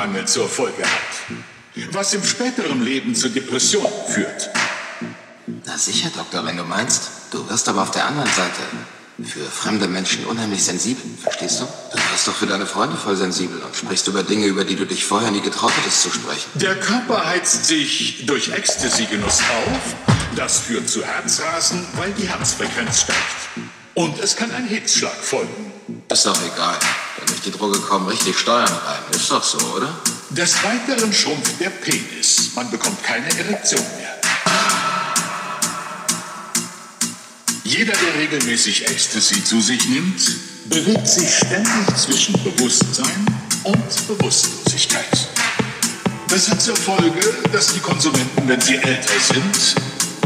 Serotoninmangel zur Folge hat. Was im späteren Leben zur Depression führt. Na sicher, Doktor, wenn du meinst. Du wirst aber auf der anderen Seite für fremde Menschen unheimlich sensibel, verstehst du? Du wirst doch für deine Freunde voll sensibel und sprichst über Dinge, über die du dich vorher nie getraut hättest zu sprechen. Der Körper heizt sich durch Ecstasy-Genuss auf. Das führt zu Herzrasen, weil die Herzfrequenz steigt. Und es kann ein Hitzschlag folgen. Ist doch egal. Die Droge kommen richtig Steuern rein. Ist doch so, oder? Des Weiteren schrumpft der Penis. Man bekommt keine Erektion mehr. Jeder, der regelmäßig Ecstasy zu sich nimmt, bewegt sich ständig zwischen Bewusstsein und Bewusstlosigkeit. Das hat zur Folge, dass die Konsumenten, wenn sie älter sind,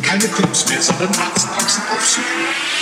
keine Clubs mehr, sondern Arztpraxen aufsuchen.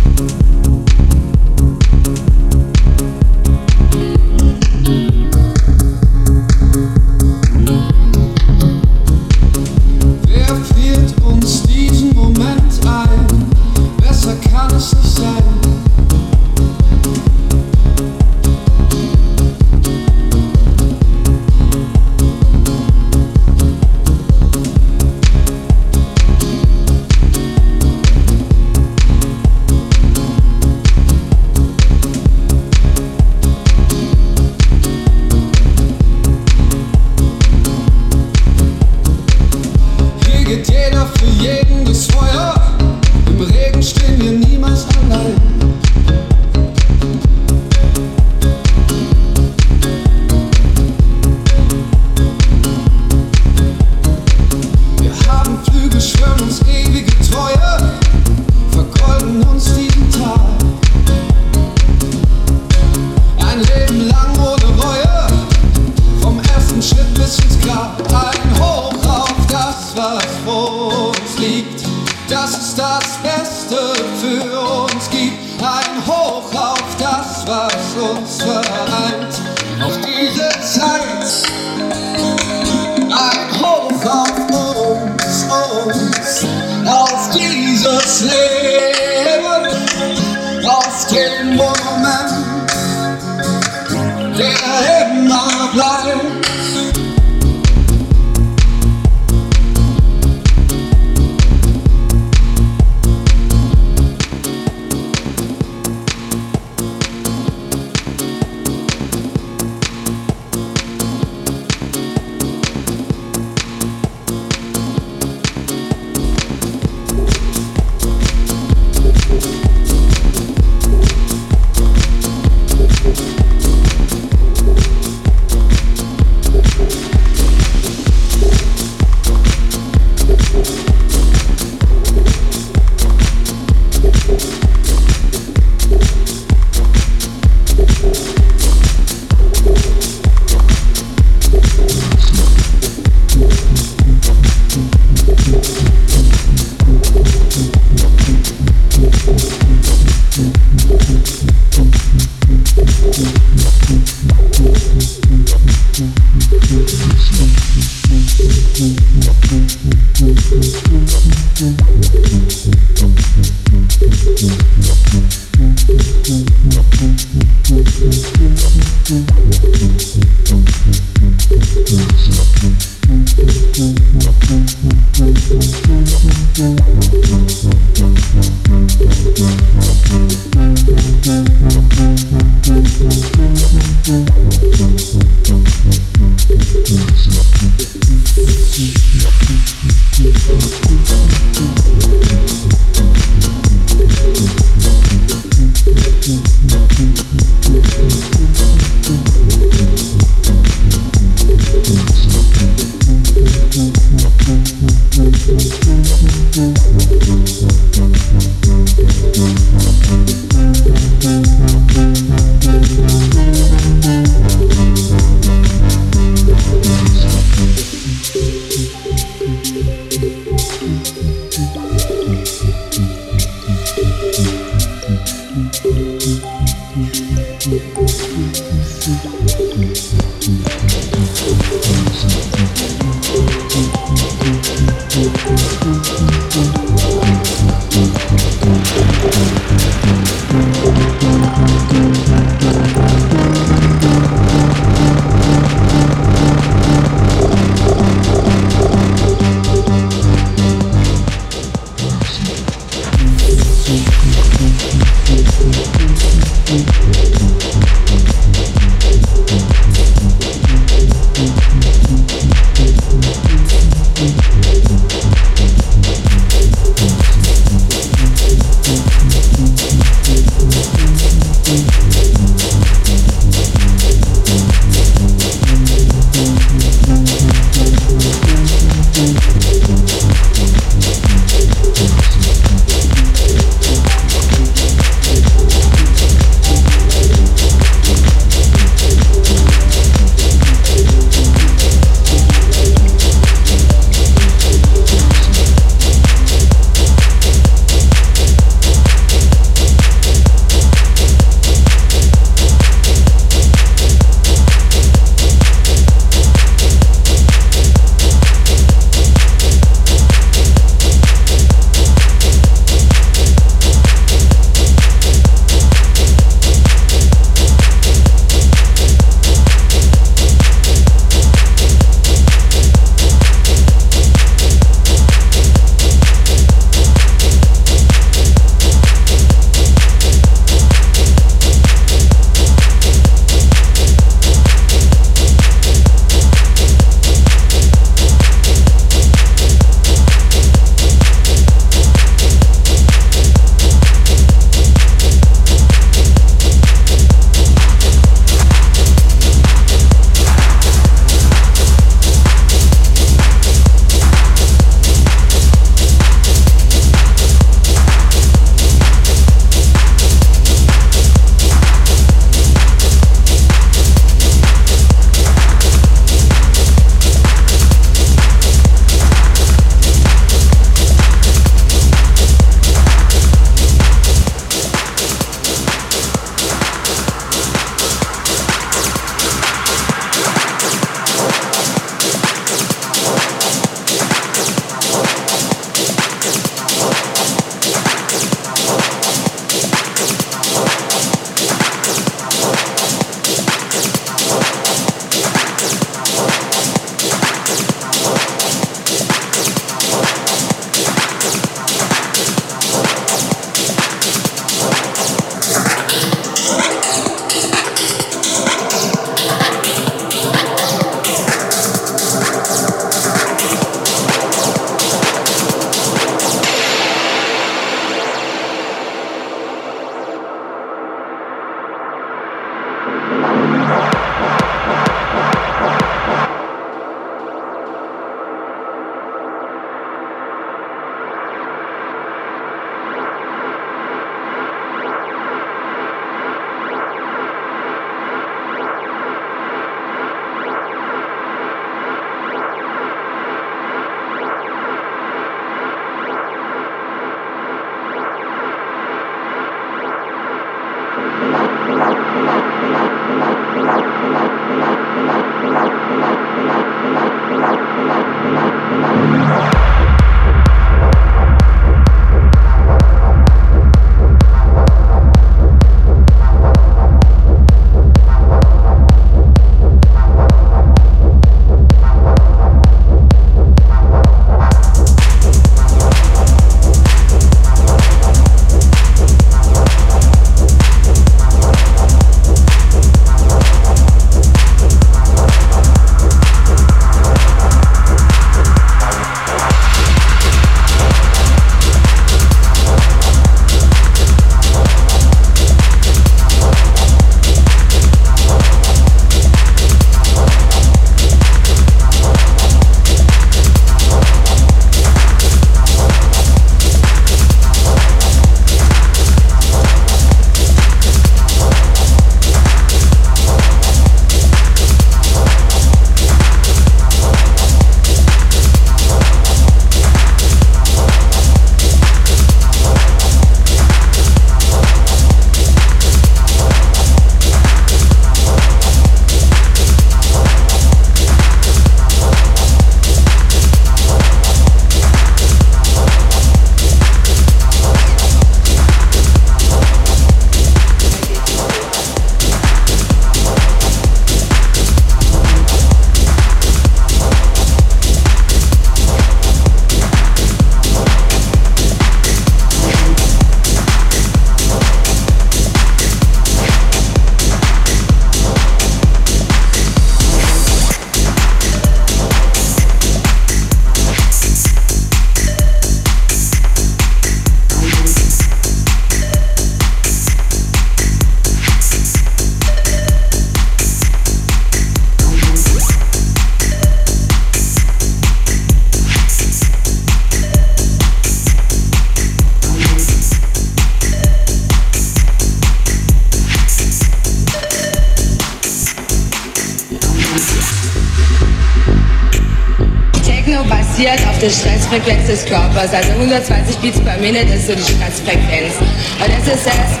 Die Stressfrequenz des Körpers. Also 120 Beats per Minute ist so die Stressfrequenz. Und das ist das,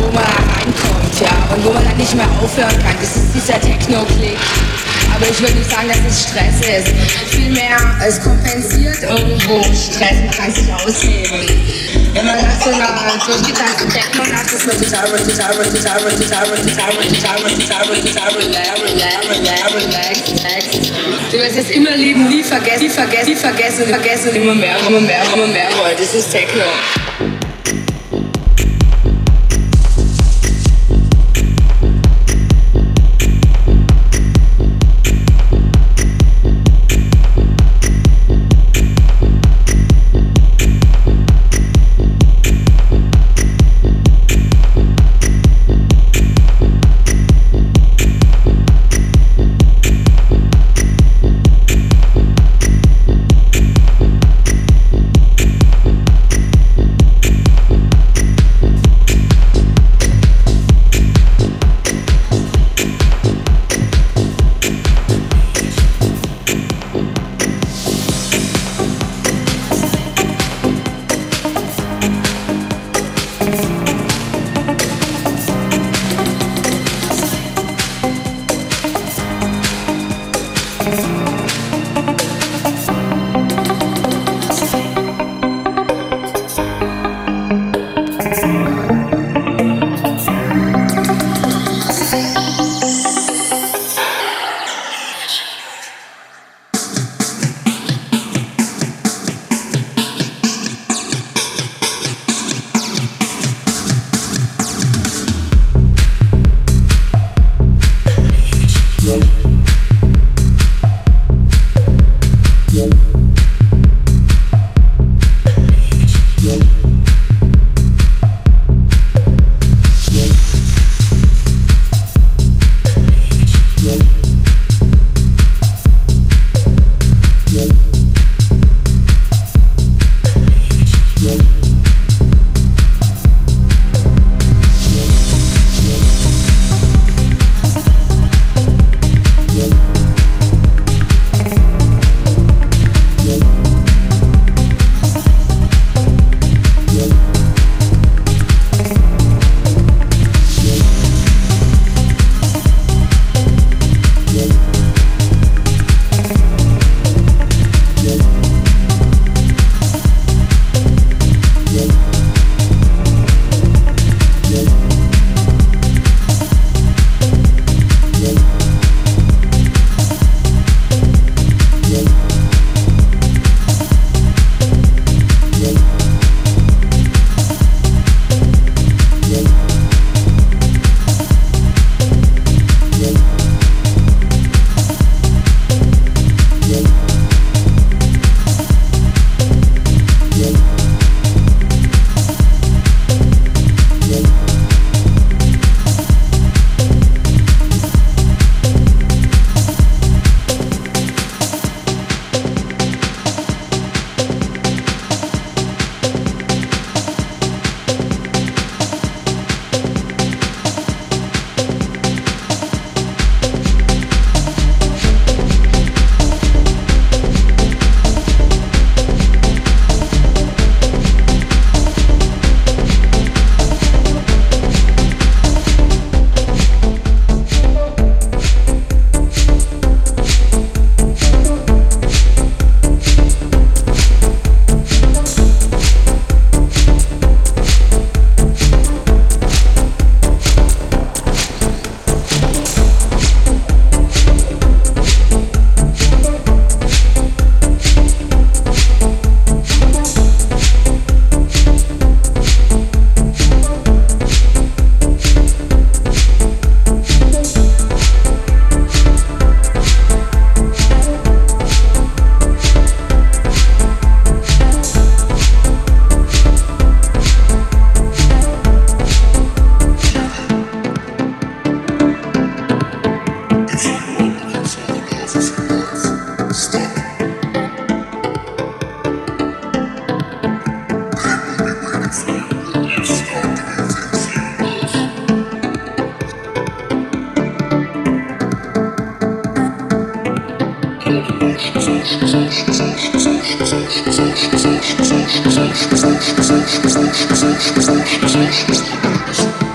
wo man reinkommt, ja, und wo man dann nicht mehr aufhören kann. Das ist dieser Techno-Klick. Aber ich würde nicht sagen, dass es Stress ist. Vielmehr, es kompensiert irgendwo Stress, man kann sich ausleben. Das ist immer Leben, nie vergessen, nie vergessen, nie vergessen, vergessen, immer mehr, immer mehr, immer mehr. Das ist Techno. Thank you.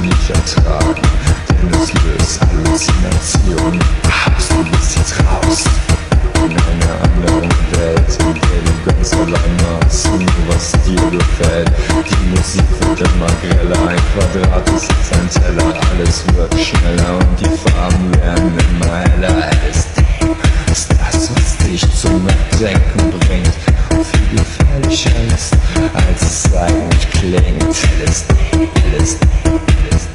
nie vertragen, denn das löst Halluzinationen. Hass, du bist jetzt raus in einer anderen Welt, in der du ganz allein machst, nur was dir gefällt. Die Musik wird immer greller, ein Quadrat ist ein Teller, alles wird schneller und die Farben werden immer heller. Es ist ist das, was dich zum Denken bringt und viel gefährlicher ist, als es eigentlich klingt. LSD, LSD, LSD.